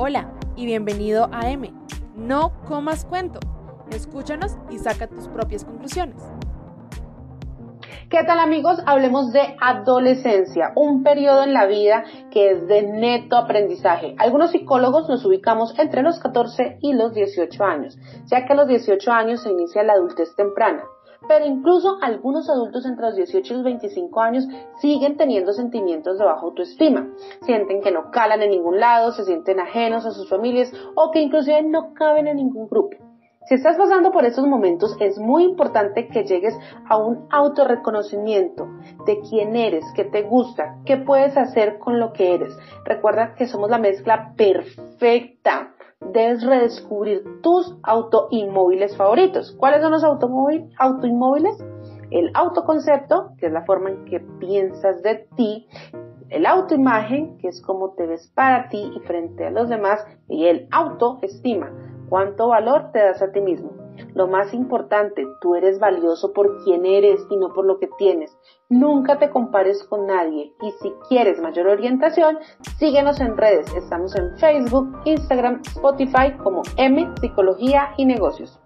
Hola y bienvenido a M. No comas cuento. Escúchanos y saca tus propias conclusiones. ¿Qué tal amigos? Hablemos de adolescencia, un periodo en la vida que es de neto aprendizaje. Algunos psicólogos nos ubicamos entre los 14 y los 18 años, ya que a los 18 años se inicia la adultez temprana pero incluso algunos adultos entre los 18 y los 25 años siguen teniendo sentimientos de baja autoestima. Sienten que no calan en ningún lado, se sienten ajenos a sus familias o que inclusive no caben en ningún grupo. Si estás pasando por estos momentos, es muy importante que llegues a un autorreconocimiento de quién eres, qué te gusta, qué puedes hacer con lo que eres. Recuerda que somos la mezcla perfecta debes redescubrir tus autoinmóviles favoritos. ¿Cuáles son los autoinmóviles? El autoconcepto, que es la forma en que piensas de ti, el autoimagen, que es cómo te ves para ti y frente a los demás, y el autoestima, cuánto valor te das a ti mismo. Lo más importante, tú eres valioso por quien eres y no por lo que tienes. Nunca te compares con nadie y si quieres mayor orientación, síguenos en redes. Estamos en Facebook, Instagram, Spotify como M Psicología y Negocios.